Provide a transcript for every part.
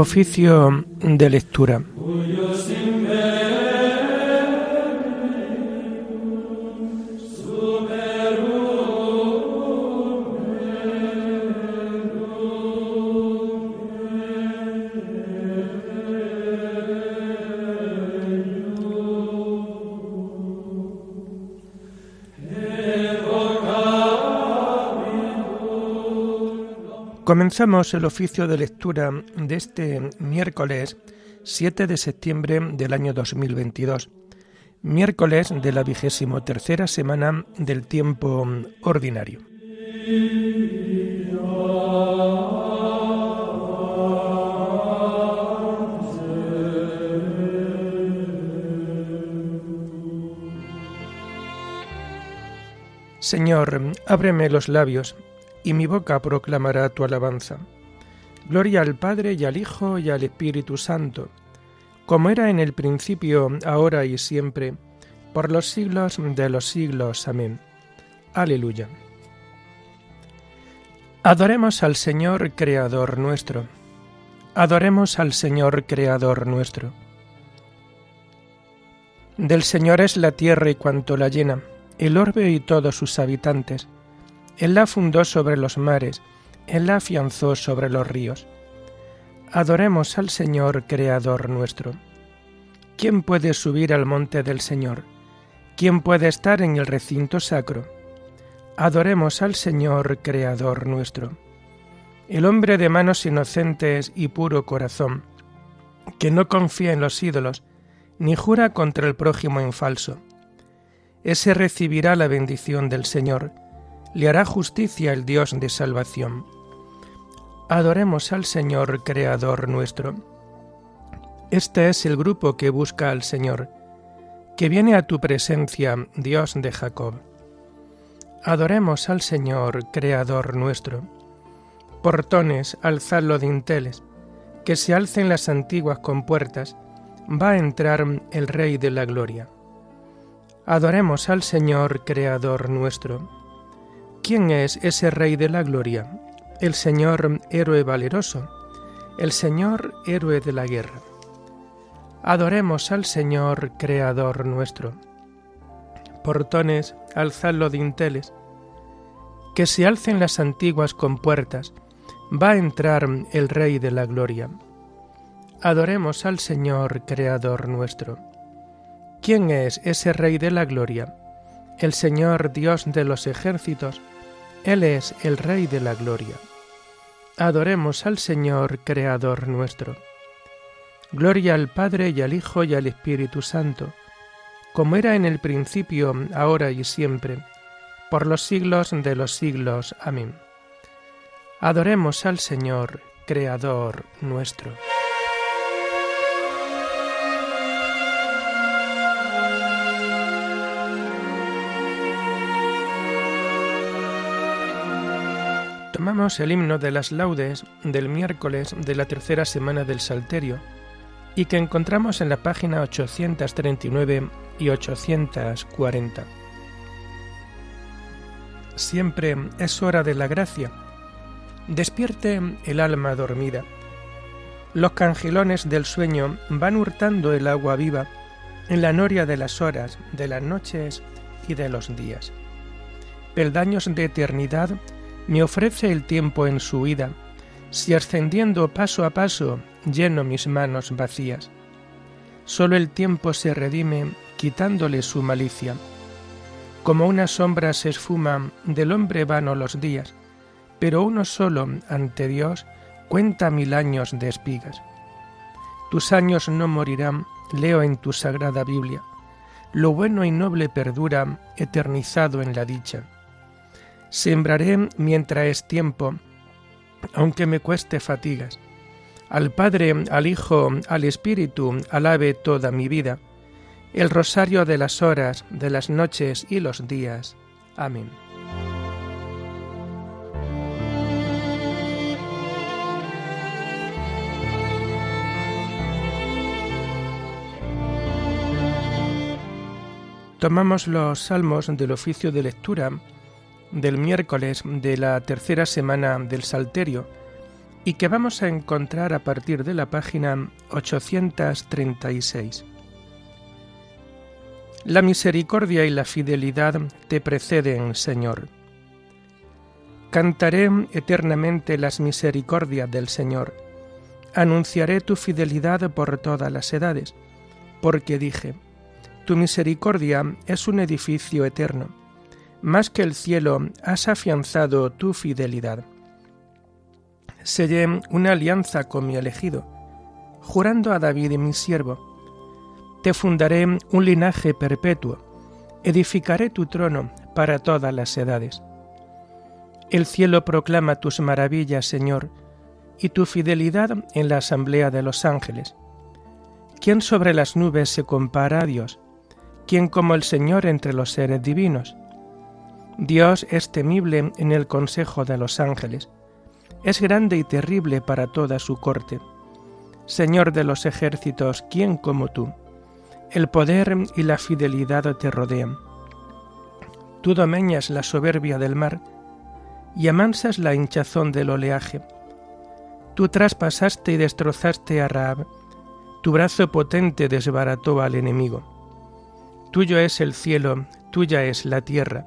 Oficio de lectura. Comenzamos el oficio de lectura de este miércoles 7 de septiembre del año 2022, miércoles de la vigésimo tercera semana del tiempo ordinario. Señor, ábreme los labios y mi boca proclamará tu alabanza. Gloria al Padre y al Hijo y al Espíritu Santo, como era en el principio, ahora y siempre, por los siglos de los siglos. Amén. Aleluya. Adoremos al Señor Creador nuestro. Adoremos al Señor Creador nuestro. Del Señor es la tierra y cuanto la llena, el orbe y todos sus habitantes él la fundó sobre los mares, Él la afianzó sobre los ríos. Adoremos al Señor, Creador nuestro. ¿Quién puede subir al monte del Señor? ¿Quién puede estar en el recinto sacro? Adoremos al Señor, Creador nuestro. El hombre de manos inocentes y puro corazón, que no confía en los ídolos, ni jura contra el prójimo en falso. Ese recibirá la bendición del Señor le hará justicia el Dios de salvación. Adoremos al Señor, Creador nuestro. Este es el grupo que busca al Señor, que viene a tu presencia, Dios de Jacob. Adoremos al Señor, Creador nuestro. Portones, alzad los dinteles, que se alcen las antiguas compuertas, va a entrar el Rey de la Gloria. Adoremos al Señor, Creador nuestro. ¿Quién es ese Rey de la Gloria? El Señor héroe valeroso, el Señor héroe de la guerra. Adoremos al Señor Creador nuestro. Portones, alzad los dinteles, que se alcen las antiguas compuertas, va a entrar el Rey de la Gloria. Adoremos al Señor Creador nuestro. ¿Quién es ese Rey de la Gloria? El Señor Dios de los ejércitos, él es el Rey de la Gloria. Adoremos al Señor, Creador nuestro. Gloria al Padre y al Hijo y al Espíritu Santo, como era en el principio, ahora y siempre, por los siglos de los siglos. Amén. Adoremos al Señor, Creador nuestro. El himno de las laudes del miércoles de la tercera semana del Salterio y que encontramos en la página 839 y 840. Siempre es hora de la gracia. Despierte el alma dormida. Los cangilones del sueño van hurtando el agua viva en la noria de las horas, de las noches y de los días. Peldaños de eternidad me ofrece el tiempo en su vida, si ascendiendo paso a paso lleno mis manos vacías. Solo el tiempo se redime quitándole su malicia. Como una sombra se esfuma del hombre vano los días, pero uno solo ante Dios cuenta mil años de espigas. Tus años no morirán, leo en tu sagrada Biblia. Lo bueno y noble perdura, eternizado en la dicha. Sembraré mientras es tiempo, aunque me cueste fatigas. Al Padre, al Hijo, al Espíritu, alabe toda mi vida. El rosario de las horas, de las noches y los días. Amén. Tomamos los salmos del oficio de lectura del miércoles de la tercera semana del Salterio y que vamos a encontrar a partir de la página 836. La misericordia y la fidelidad te preceden, Señor. Cantaré eternamente las misericordias del Señor. Anunciaré tu fidelidad por todas las edades, porque dije, tu misericordia es un edificio eterno. Más que el cielo has afianzado tu fidelidad sellé una alianza con mi elegido, jurando a David mi siervo, te fundaré un linaje perpetuo, edificaré tu trono para todas las edades. El cielo proclama tus maravillas, Señor, y tu fidelidad en la asamblea de los ángeles. ¿Quién sobre las nubes se compara a Dios? ¿Quién como el Señor entre los seres divinos? Dios es temible en el consejo de los ángeles es grande y terrible para toda su corte. Señor de los ejércitos, ¿quién como tú? El poder y la fidelidad te rodean. Tú domeñas la soberbia del mar y amansas la hinchazón del oleaje. Tú traspasaste y destrozaste a Raab, tu brazo potente desbarató al enemigo. Tuyo es el cielo, tuya es la tierra.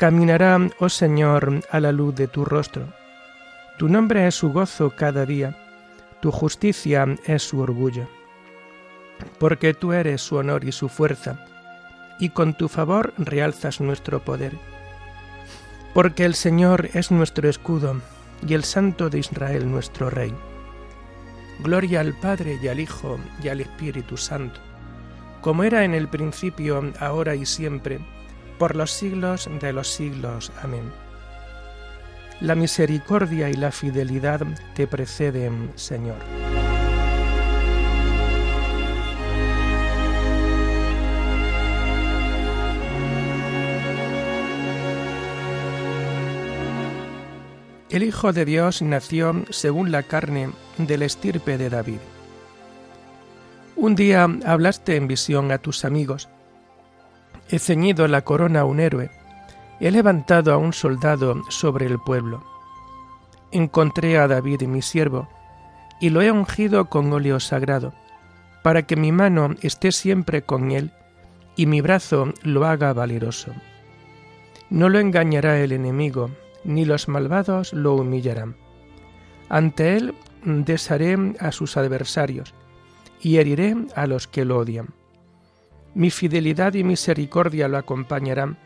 caminará, oh Señor, a la luz de tu rostro. Tu nombre es su gozo cada día tu justicia es su orgullo, porque tú eres su honor y su fuerza, y con tu favor realzas nuestro poder. Porque el Señor es nuestro escudo, y el Santo de Israel nuestro Rey. Gloria al Padre y al Hijo y al Espíritu Santo, como era en el principio, ahora y siempre, por los siglos de los siglos. Amén. La misericordia y la fidelidad te preceden, Señor. El Hijo de Dios nació según la carne del estirpe de David. Un día hablaste en visión a tus amigos. He ceñido la corona a un héroe He levantado a un soldado sobre el pueblo. Encontré a David mi siervo, y lo he ungido con óleo sagrado, para que mi mano esté siempre con él, y mi brazo lo haga valeroso. No lo engañará el enemigo, ni los malvados lo humillarán. Ante él desharé a sus adversarios, y heriré a los que lo odian. Mi fidelidad y misericordia lo acompañarán,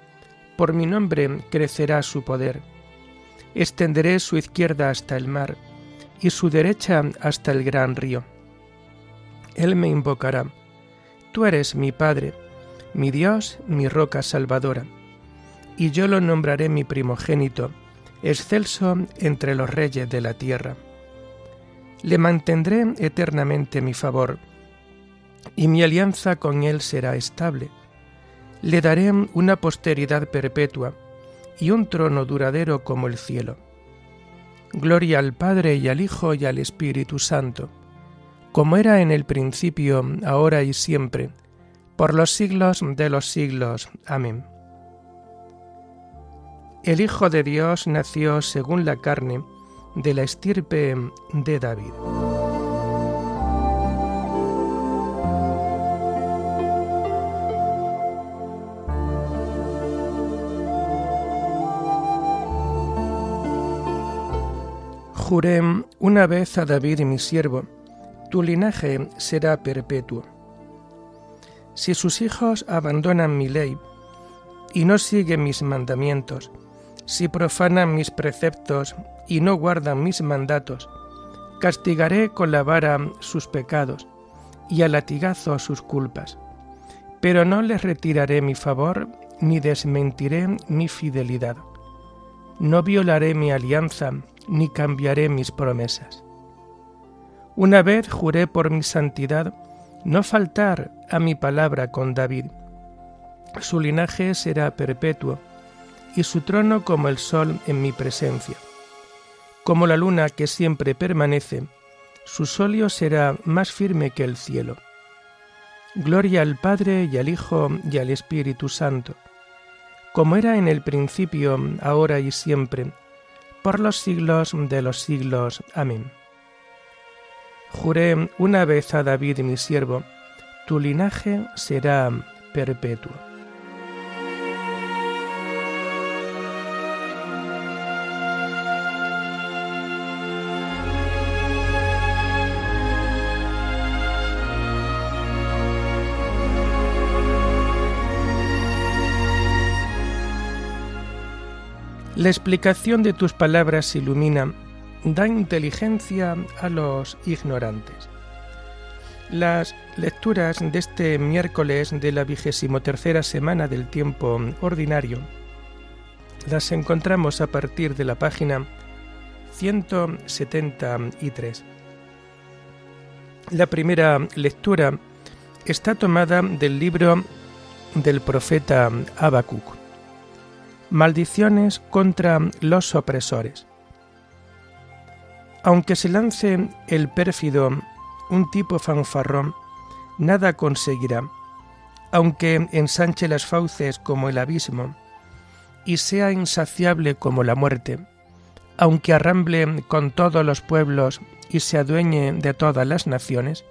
por mi nombre crecerá su poder. Extenderé su izquierda hasta el mar y su derecha hasta el gran río. Él me invocará. Tú eres mi Padre, mi Dios, mi roca salvadora. Y yo lo nombraré mi primogénito, excelso entre los reyes de la tierra. Le mantendré eternamente mi favor, y mi alianza con él será estable le daré una posteridad perpetua y un trono duradero como el cielo. Gloria al Padre y al Hijo y al Espíritu Santo, como era en el principio, ahora y siempre, por los siglos de los siglos. Amén. El Hijo de Dios nació según la carne, de la estirpe de David. Juré una vez a David mi siervo, tu linaje será perpetuo. Si sus hijos abandonan mi ley y no siguen mis mandamientos, si profanan mis preceptos y no guardan mis mandatos, castigaré con la vara sus pecados y a latigazo sus culpas. Pero no les retiraré mi favor ni desmentiré mi fidelidad. No violaré mi alianza ni cambiaré mis promesas. Una vez juré por mi santidad no faltar a mi palabra con David. Su linaje será perpetuo y su trono como el sol en mi presencia. Como la luna que siempre permanece, su solio será más firme que el cielo. Gloria al Padre y al Hijo y al Espíritu Santo, como era en el principio, ahora y siempre, por los siglos de los siglos. Amén. Juré una vez a David mi siervo, tu linaje será perpetuo. La explicación de tus palabras ilumina, da inteligencia a los ignorantes. Las lecturas de este miércoles de la vigésimo tercera semana del tiempo ordinario las encontramos a partir de la página 173. La primera lectura está tomada del libro del profeta Habacuc maldiciones contra los opresores. Aunque se lance el pérfido un tipo fanfarrón, nada conseguirá, aunque ensanche las fauces como el abismo, y sea insaciable como la muerte, aunque arramble con todos los pueblos y se adueñe de todas las naciones,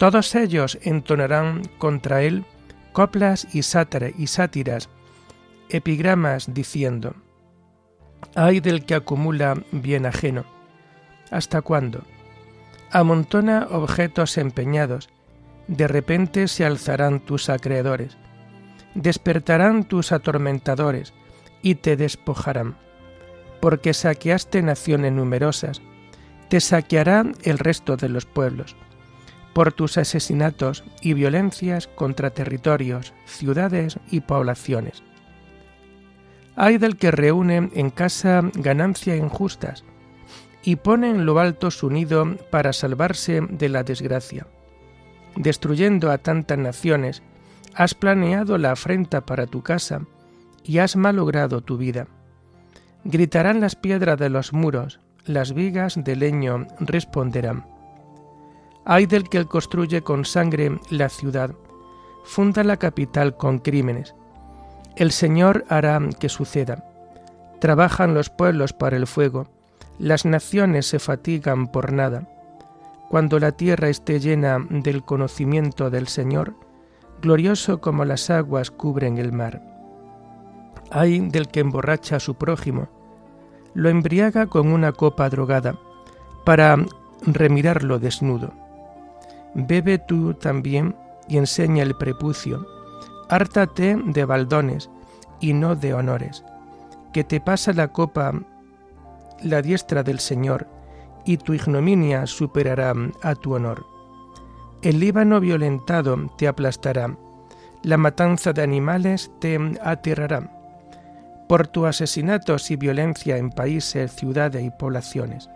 todos ellos entonarán contra él coplas y, y sátiras epigramas diciendo, Ay del que acumula bien ajeno. ¿Hasta cuándo? Amontona objetos empeñados, de repente se alzarán tus acreedores, despertarán tus atormentadores y te despojarán, porque saqueaste naciones numerosas, te saquearán el resto de los pueblos, por tus asesinatos y violencias contra territorios, ciudades y poblaciones hay del que reúne en casa ganancia injustas y pone en lo alto su nido para salvarse de la desgracia. Destruyendo a tantas naciones, has planeado la afrenta para tu casa y has malogrado tu vida. Gritarán las piedras de los muros, las vigas de leño responderán. Hay del que construye con sangre la ciudad, funda la capital con crímenes, el Señor hará que suceda. Trabajan los pueblos para el fuego, las naciones se fatigan por nada. Cuando la tierra esté llena del conocimiento del Señor, glorioso como las aguas cubren el mar. Hay del que emborracha a su prójimo, lo embriaga con una copa drogada, para remirarlo desnudo. Bebe tú también y enseña el prepucio, hártate de baldones y no de honores, que te pasa la copa la diestra del Señor, y tu ignominia superará a tu honor. El Líbano violentado te aplastará, la matanza de animales te aterrará, por tu asesinatos y violencia en países, ciudades y poblaciones.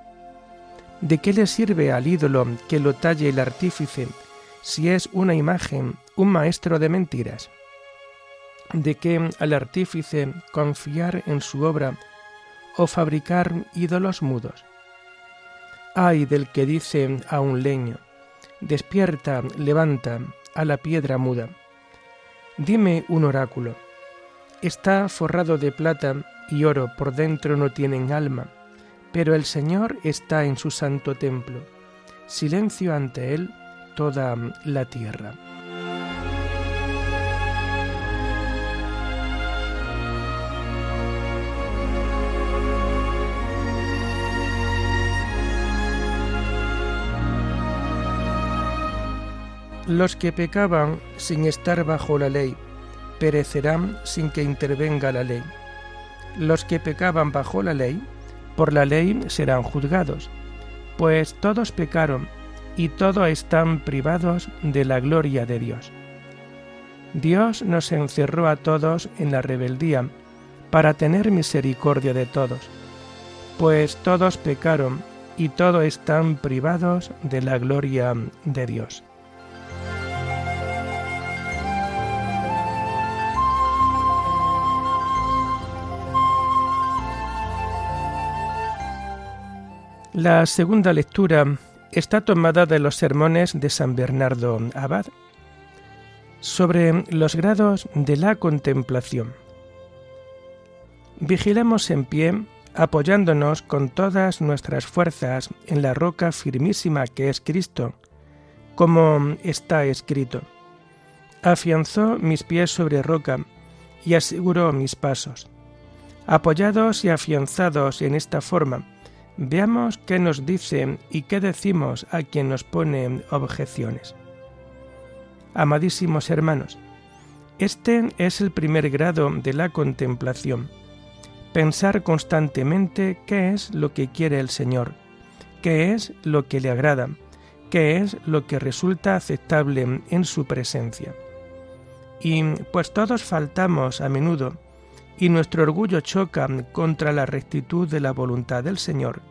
¿De qué le sirve al ídolo que lo talle el artífice si es una imagen, un maestro de mentiras? De que al artífice confiar en su obra o fabricar ídolos mudos. Ay del que dice a un leño, despierta, levanta a la piedra muda. Dime un oráculo. Está forrado de plata y oro, por dentro no tienen alma, pero el Señor está en su santo templo. Silencio ante él toda la tierra. Los que pecaban sin estar bajo la ley perecerán sin que intervenga la ley. Los que pecaban bajo la ley, por la ley serán juzgados, pues todos pecaron y todos están privados de la gloria de Dios. Dios nos encerró a todos en la rebeldía para tener misericordia de todos, pues todos pecaron y todos están privados de la gloria de Dios. La segunda lectura está tomada de los sermones de San Bernardo Abad sobre los grados de la contemplación. Vigilemos en pie, apoyándonos con todas nuestras fuerzas en la roca firmísima que es Cristo, como está escrito. Afianzó mis pies sobre roca y aseguró mis pasos. Apoyados y afianzados en esta forma, veamos qué nos dice y qué decimos a quien nos pone objeciones. Amadísimos hermanos, este es el primer grado de la contemplación. Pensar constantemente qué es lo que quiere el Señor, qué es lo que le agrada, qué es lo que resulta aceptable en su presencia. Y pues todos faltamos a menudo, y nuestro orgullo choca contra la rectitud de la voluntad del Señor,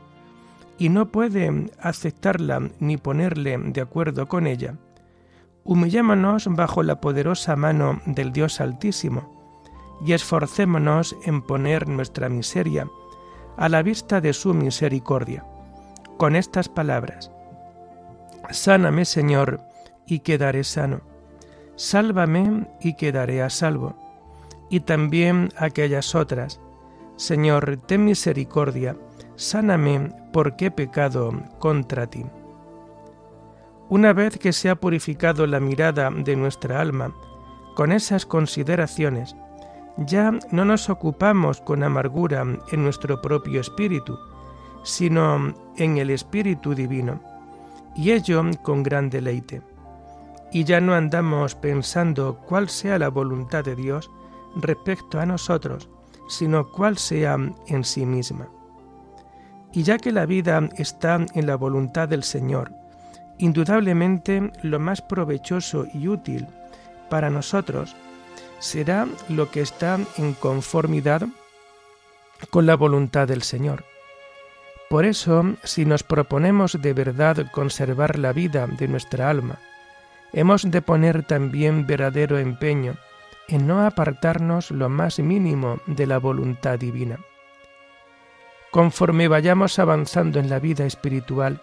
y no puede aceptarla ni ponerle de acuerdo con ella, humillémonos bajo la poderosa mano del Dios Altísimo y esforcémonos en poner nuestra miseria a la vista de su misericordia, con estas palabras. Sáname, Señor, y quedaré sano. Sálvame y quedaré a salvo. Y también aquellas otras. Señor, ten misericordia, sáname porque he pecado contra ti. Una vez que se ha purificado la mirada de nuestra alma con esas consideraciones, ya no nos ocupamos con amargura en nuestro propio espíritu, sino en el Espíritu Divino, y ello con gran deleite. Y ya no andamos pensando cuál sea la voluntad de Dios respecto a nosotros, sino cuál sea en sí misma. Y ya que la vida está en la voluntad del Señor, Indudablemente lo más provechoso y útil para nosotros será lo que está en conformidad con la voluntad del Señor. Por eso, si nos proponemos de verdad conservar la vida de nuestra alma, hemos de poner también verdadero empeño en no apartarnos lo más mínimo de la voluntad divina. Conforme vayamos avanzando en la vida espiritual,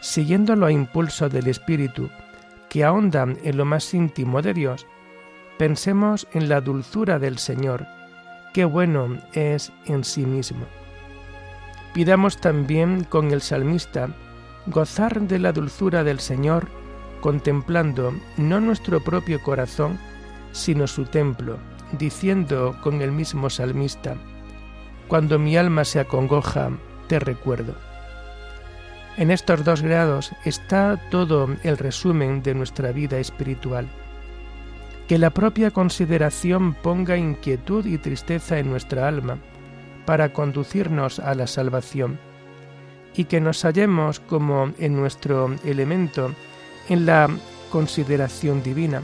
siguiendo los impulsos del Espíritu que ahondan en lo más íntimo de Dios, pensemos en la dulzura del Señor, qué bueno es en sí mismo. Pidamos también con el salmista gozar de la dulzura del Señor, contemplando no nuestro propio corazón, sino su templo, diciendo con el mismo salmista, Cuando mi alma se acongoja, te recuerdo. En estos dos grados está todo el resumen de nuestra vida espiritual. Que la propia consideración ponga inquietud y tristeza en nuestra alma para conducirnos a la salvación y que nos hallemos como en nuestro elemento en la consideración divina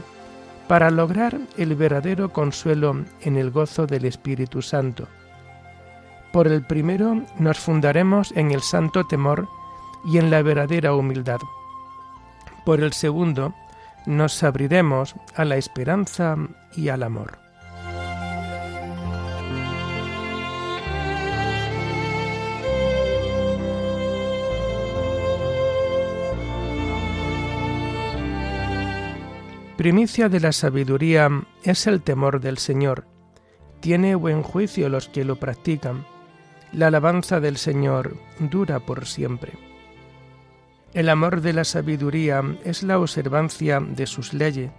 para lograr el verdadero consuelo en el gozo del Espíritu Santo. Por el primero nos fundaremos en el santo temor y en la verdadera humildad. Por el segundo, nos abriremos a la esperanza y al amor. Primicia de la sabiduría es el temor del Señor. Tiene buen juicio los que lo practican. La alabanza del Señor dura por siempre. El amor de la sabiduría es la observancia de sus leyes,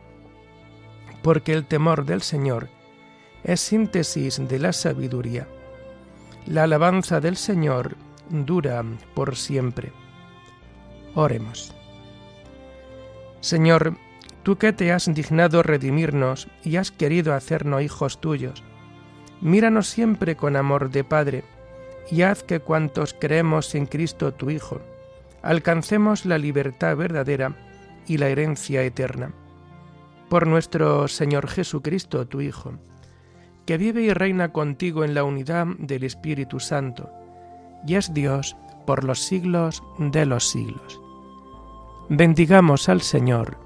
porque el temor del Señor es síntesis de la sabiduría. La alabanza del Señor dura por siempre. Oremos. Señor, tú que te has dignado redimirnos y has querido hacernos hijos tuyos, míranos siempre con amor de Padre, y haz que cuantos creemos en Cristo tu Hijo, alcancemos la libertad verdadera y la herencia eterna. Por nuestro Señor Jesucristo, tu Hijo, que vive y reina contigo en la unidad del Espíritu Santo, y es Dios por los siglos de los siglos. Bendigamos al Señor,